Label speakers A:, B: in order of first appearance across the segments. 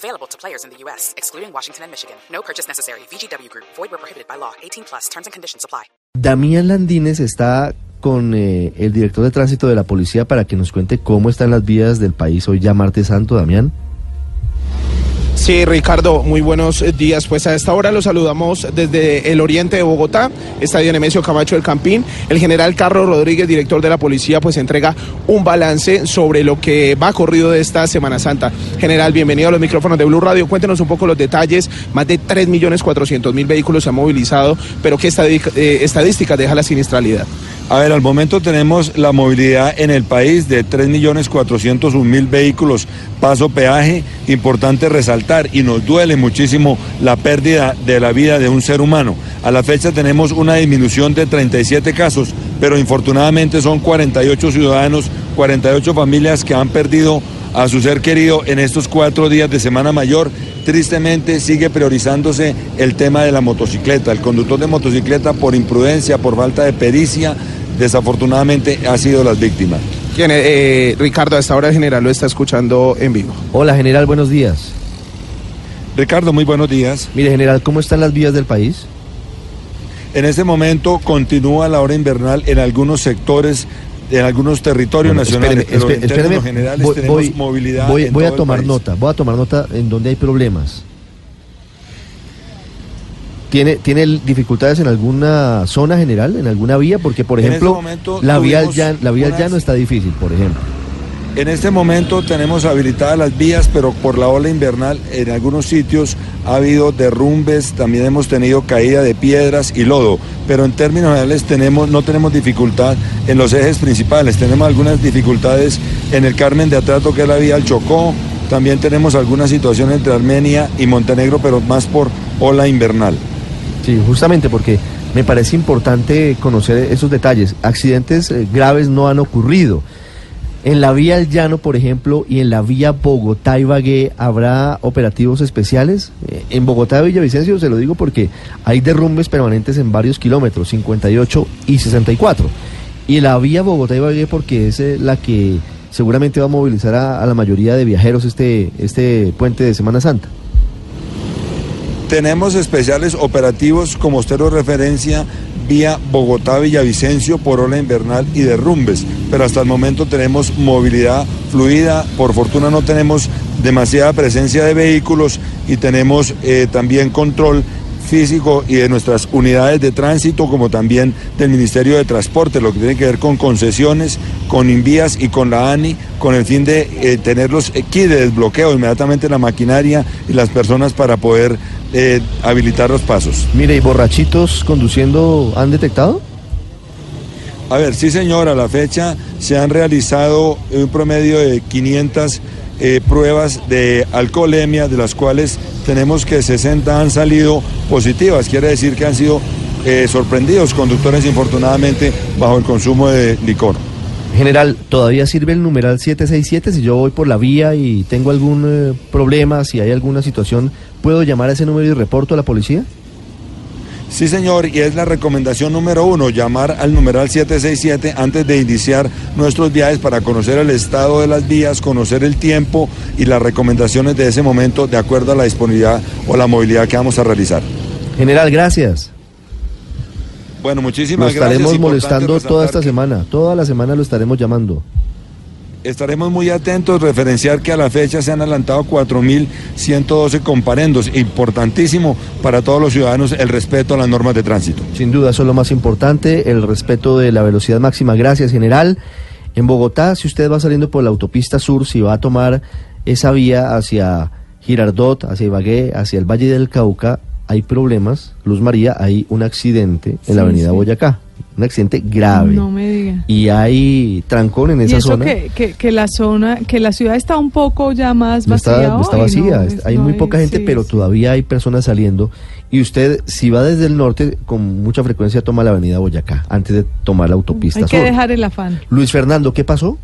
A: Available to players in the U.S., excluding Washington and Michigan. No purchase necessary. VGW Group. Void where prohibited by law. 18 plus. Terms and conditions apply.
B: Damián Landines está con eh, el director de tránsito de la policía para que nos cuente cómo están las vías del país hoy ya martes santo, Damián.
C: Sí, Ricardo, muy buenos días. Pues a esta hora los saludamos desde el oriente de Bogotá, Estadio Nemesio Camacho del Campín. El general Carlos Rodríguez, director de la policía, pues entrega un balance sobre lo que va corrido de esta Semana Santa. General, bienvenido a los micrófonos de Blue Radio. Cuéntenos un poco los detalles. Más de 3.400.000 vehículos se han movilizado, pero ¿qué eh, estadísticas deja la sinistralidad?
D: A ver, al momento tenemos la movilidad en el país de 3.401.000 vehículos, paso peaje, importante resaltar y nos duele muchísimo la pérdida de la vida de un ser humano. A la fecha tenemos una disminución de 37 casos, pero infortunadamente son 48 ciudadanos, 48 familias que han perdido a su ser querido en estos cuatro días de Semana Mayor. Tristemente sigue priorizándose el tema de la motocicleta. El conductor de motocicleta por imprudencia, por falta de pericia, desafortunadamente ha sido las víctimas.
C: ¿Quién es? Eh, Ricardo, a esta hora el general lo está escuchando en vivo.
B: Hola, general, buenos días.
D: Ricardo, muy buenos días.
B: Mire, general, ¿cómo están las vías del país?
D: En este momento continúa la hora invernal en algunos sectores en algunos territorios
B: Bueno,
D: nacionales,
B: espéreme,
D: pero en
B: espé- espéreme,
D: términos generales
B: voy-
D: tenemos
B: voy-
D: movilidad
B: Voy,
D: en
B: voy a tomar
D: país.
B: nota, voy a tomar nota en donde hay problemas. ¿Tiene, ¿Tiene dificultades en alguna zona general, en alguna vía? Porque, por ejemplo,
D: este momento
B: la vía, llan- la vía
D: unas-
B: llano está difícil, por ejemplo.
D: En este momento tenemos habilitadas las vías, pero por la ola invernal en algunos sitios ha habido derrumbes, también hemos tenido caída de piedras y lodo, pero en términos generales tenemos, no tenemos dificultad en los ejes principales, tenemos algunas dificultades en el Carmen de Atrato, que es la vía al Chocó, también tenemos algunas situaciones entre Armenia y Montenegro, pero más por ola invernal.
B: Sí, justamente porque me parece importante conocer esos detalles. Accidentes eh, graves no han ocurrido. En la vía al llano, por ejemplo, y en la vía Bogotá-Ibagué, ¿habrá operativos especiales? Eh, en Bogotá-Villavicencio se lo digo porque hay derrumbes permanentes en varios kilómetros, 58 y 64. Y la vía Bogotá-Ibagué porque es eh, la que seguramente va a movilizar a, a la mayoría de viajeros este, este puente de Semana Santa.
D: Tenemos especiales operativos, como usted lo referencia, vía Bogotá-Villavicencio por ola invernal y derrumbes, pero hasta el momento tenemos movilidad fluida, por fortuna no tenemos demasiada presencia de vehículos y tenemos eh, también control físico y de nuestras unidades de tránsito, como también del Ministerio de Transporte, lo que tiene que ver con concesiones, con Invías y con la ANI, con el fin de eh, tener los kits de desbloqueo inmediatamente la maquinaria y las personas para poder eh, habilitar los pasos.
B: Mire, ¿y borrachitos conduciendo han detectado?
D: A ver, sí señor, a la fecha se han realizado un promedio de 500 eh, pruebas de alcoholemia, de las cuales tenemos que 60 han salido positivas, quiere decir que han sido eh, sorprendidos conductores infortunadamente bajo el consumo de licor.
B: General, ¿todavía sirve el numeral 767? Si yo voy por la vía y tengo algún eh, problema, si hay alguna situación, ¿puedo llamar a ese número y reporto a la policía?
D: Sí, señor, y es la recomendación número uno, llamar al numeral 767 antes de iniciar nuestros viajes para conocer el estado de las vías, conocer el tiempo y las recomendaciones de ese momento de acuerdo a la disponibilidad o la movilidad que vamos a realizar.
B: General, gracias.
D: Bueno,
B: Lo
D: muchísimas gracias.
B: estaremos
D: Importante
B: molestando toda esta
D: que
B: semana. Toda la semana lo estaremos llamando.
D: Estaremos muy atentos, referenciar que a la fecha se han adelantado 4.112 comparendos. Importantísimo para todos los ciudadanos el respeto a las normas de tránsito.
B: Sin duda, eso es lo más importante, el respeto de la velocidad máxima. Gracias, general. En Bogotá, si usted va saliendo por la autopista sur, si va a tomar esa vía hacia Girardot, hacia Ibagué, hacia el Valle del Cauca, hay problemas. Luz María, hay un accidente en la avenida Boyacá. Un accidente grave.
E: No me diga.
B: Y hay trancón en
E: Y
B: esa
E: eso
B: zona.
E: que, que, que la zona, que la ciudad está un poco ya más vacía.
B: está, no está vacía,
E: ¿no?
B: es-
E: Es-
B: hay
E: no
B: muy poca gente,
E: sí,
B: pero
E: sí.
B: todavía hay personas saliendo. Y usted, si va desde el norte, con mucha frecuencia toma la avenida Boyacá, antes de tomar la autopista
E: Hay que
B: sur.
E: dejar el afán.
B: Luis Fernando, ¿qué pasó?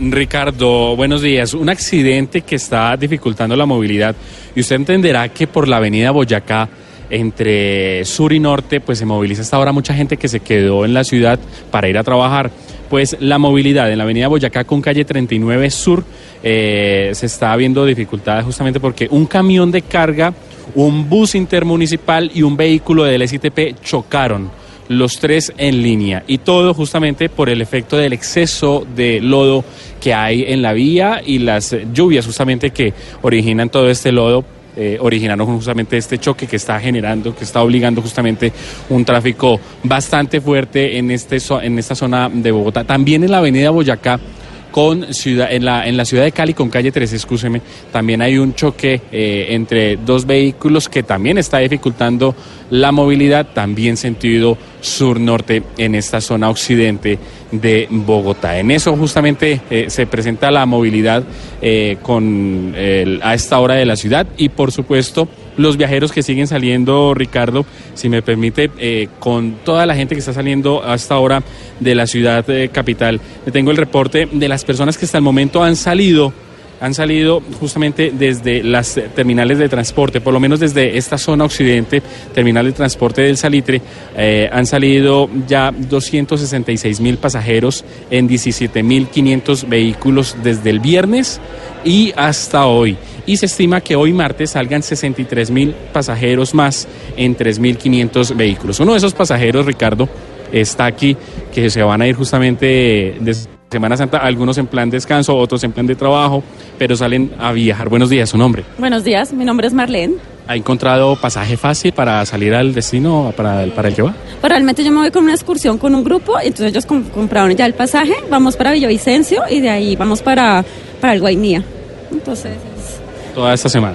F: Ricardo, buenos días. Un accidente que está dificultando la movilidad y usted entenderá que por la avenida Boyacá, entre sur y norte, pues se moviliza hasta ahora mucha gente que se quedó en la ciudad para ir a trabajar. Pues la movilidad en la avenida Boyacá con calle 39 Sur eh, se está viendo dificultada justamente porque un camión de carga, un bus intermunicipal y un vehículo del SITP chocaron los tres en línea y todo justamente por el efecto del exceso de lodo que hay en la vía y las lluvias justamente que originan todo este lodo. Eh, originaron justamente este choque que está generando, que está obligando justamente un tráfico bastante fuerte en, este, en esta zona de Bogotá. También en la avenida Boyacá, con ciudad, en, la, en la ciudad de Cali, con calle 13, escúcheme, también hay un choque eh, entre dos vehículos que también está dificultando la movilidad, también sentido sur-norte en esta zona occidente de Bogotá. En eso justamente eh, se presenta la movilidad eh, con a esta hora de la ciudad y por supuesto los viajeros que siguen saliendo, Ricardo, si me permite, eh, con toda la gente que está saliendo hasta ahora de la ciudad capital. Le tengo el reporte de las personas que hasta el momento han salido han salido justamente desde las eh, terminales de transporte, por lo menos desde esta zona occidente, terminal de transporte del Salitre, eh, han salido ya 266 mil pasajeros en 17 mil 500 vehículos desde el viernes y hasta hoy. Y se estima que hoy martes salgan 63 mil pasajeros más en 3.500 vehículos. Uno de esos pasajeros, Ricardo, está aquí, que se van a ir justamente de Semana Santa, algunos en plan descanso, otros en plan de trabajo, pero salen a viajar. Buenos días, su nombre.
G: Buenos días, mi nombre es Marlene.
F: ¿Ha encontrado pasaje fácil para salir al destino para el, para el que va?
G: Pues realmente yo me voy con una excursión con un grupo, entonces ellos com- compraron ya el pasaje, vamos para Villavicencio y de ahí vamos para, para el Guainía. Entonces,
F: Toda esta semana.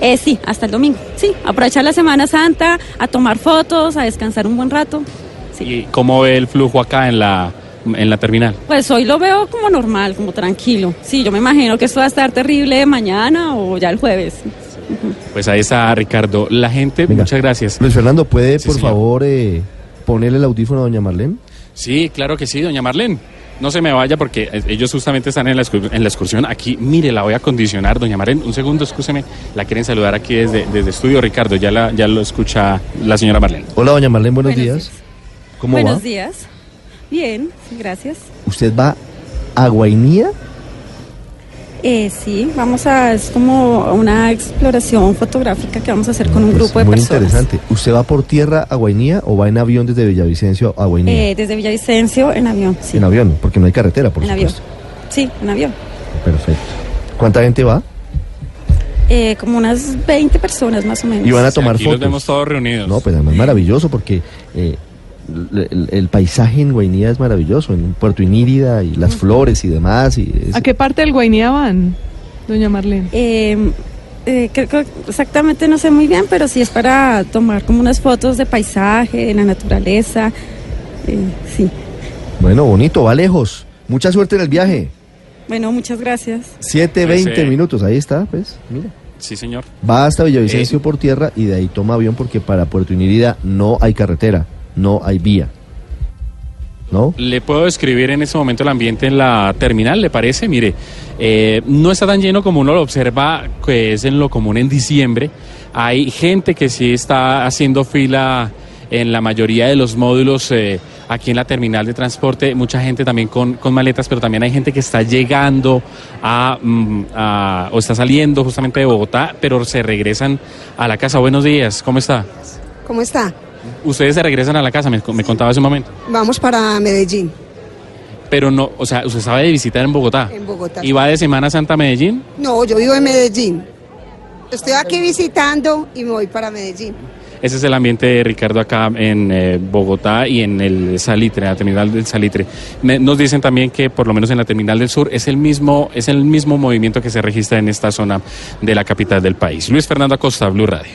G: eh, sí, hasta el domingo. Sí, aprovechar la Semana Santa, a tomar fotos, a descansar un buen rato. Sí.
F: ¿Y cómo ve el flujo acá en la, en la terminal?
G: Pues hoy lo veo como normal, como tranquilo. Sí, yo me imagino que esto va a estar terrible mañana o ya el jueves.
F: Pues ahí está Ricardo. La gente,
B: Venga.
F: muchas gracias.
B: Luis Fernando, ¿puede
F: Sí,
B: por
F: señor.
B: favor eh, ponerle el audífono a doña Marlene?
F: Sí, claro que sí, doña Marlene. No se me vaya porque eh, ellos justamente están en la, en la excursión. Aquí, mire, la voy a condicionar, doña Marlene. Un segundo, escúcheme. La quieren saludar aquí desde, desde estudio, Ricardo. Ya, la, ya lo escucha la señora Marlene.
B: Hola, doña Marlene, buenos,
G: Buenos
B: días.
G: días.
B: ¿Cómo
G: Buenos
B: va?
G: días. Bien, gracias.
B: ¿Usted va a Guainía?
G: Eh, sí, vamos a, es como una exploración fotográfica que vamos a hacer con un
B: Pues,
G: grupo de
B: muy
G: personas.
B: interesante. ¿Usted va por tierra a Guainía o va en avión desde Villavicencio a Guainía?
G: Eh, desde Villavicencio en avión, sí.
B: En avión, porque no hay carretera, por
G: en avión. Sí, en avión.
B: Perfecto. ¿Cuánta gente va?
G: Eh, como unas 20 personas más o menos.
B: Y van a tomar
F: aquí
B: fotos.
F: los vemos todos reunidos.
B: No, pues además maravilloso porque eh, el, paisaje en Guainía es maravilloso, en Puerto Inírida y las flores y demás. Y es-
E: ¿A qué parte del Guainía van, doña Marlene?
G: Eh, eh, creo que exactamente no sé muy bien, pero sí es para tomar como unas fotos de paisaje, de la naturaleza. Eh, sí.
B: Bueno, bonito, va lejos. Mucha suerte en el viaje.
G: Bueno, muchas gracias.
B: 7,
F: Pues,
B: 20
F: eh,
B: minutos, ahí está, pues, mira.
F: Sí, señor.
B: Va hasta Villavicencio
F: Eh.
B: por tierra y de ahí toma avión porque para Puerto Inírida no hay carretera, no hay vía. ¿No?
F: Le puedo describir en este momento el ambiente en la terminal, ¿le parece? Mire, eh, no está tan lleno como uno lo observa, que es en lo común en diciembre. Hay gente que sí está haciendo fila en la mayoría de los módulos eh, aquí en la terminal de transporte. Mucha gente también con, con maletas, pero también hay gente que está llegando a, mm, a- o está saliendo justamente de Bogotá, pero se regresan a la casa. Buenos días, ¿cómo está?
H: ¿Cómo está?
F: Ustedes se regresan a la casa, me, me contaba hace un momento.
H: Vamos para Medellín,
F: Pero no, o sea, usted estaba de visita en Bogotá.
H: en Bogotá.
F: ¿Y va de Semana Santa a Medellín?
H: No, yo vivo en Medellín. Estoy aquí visitando y me voy para Medellín.
F: Ese es el ambiente de Ricardo acá en eh, Bogotá y en el Salitre, en la terminal del Salitre. Me- nos dicen también que por lo menos en la terminal del sur es el mismo es el mismo movimiento que se registra en esta zona de la capital del país. Luis Fernando Acosta, Blue Radio.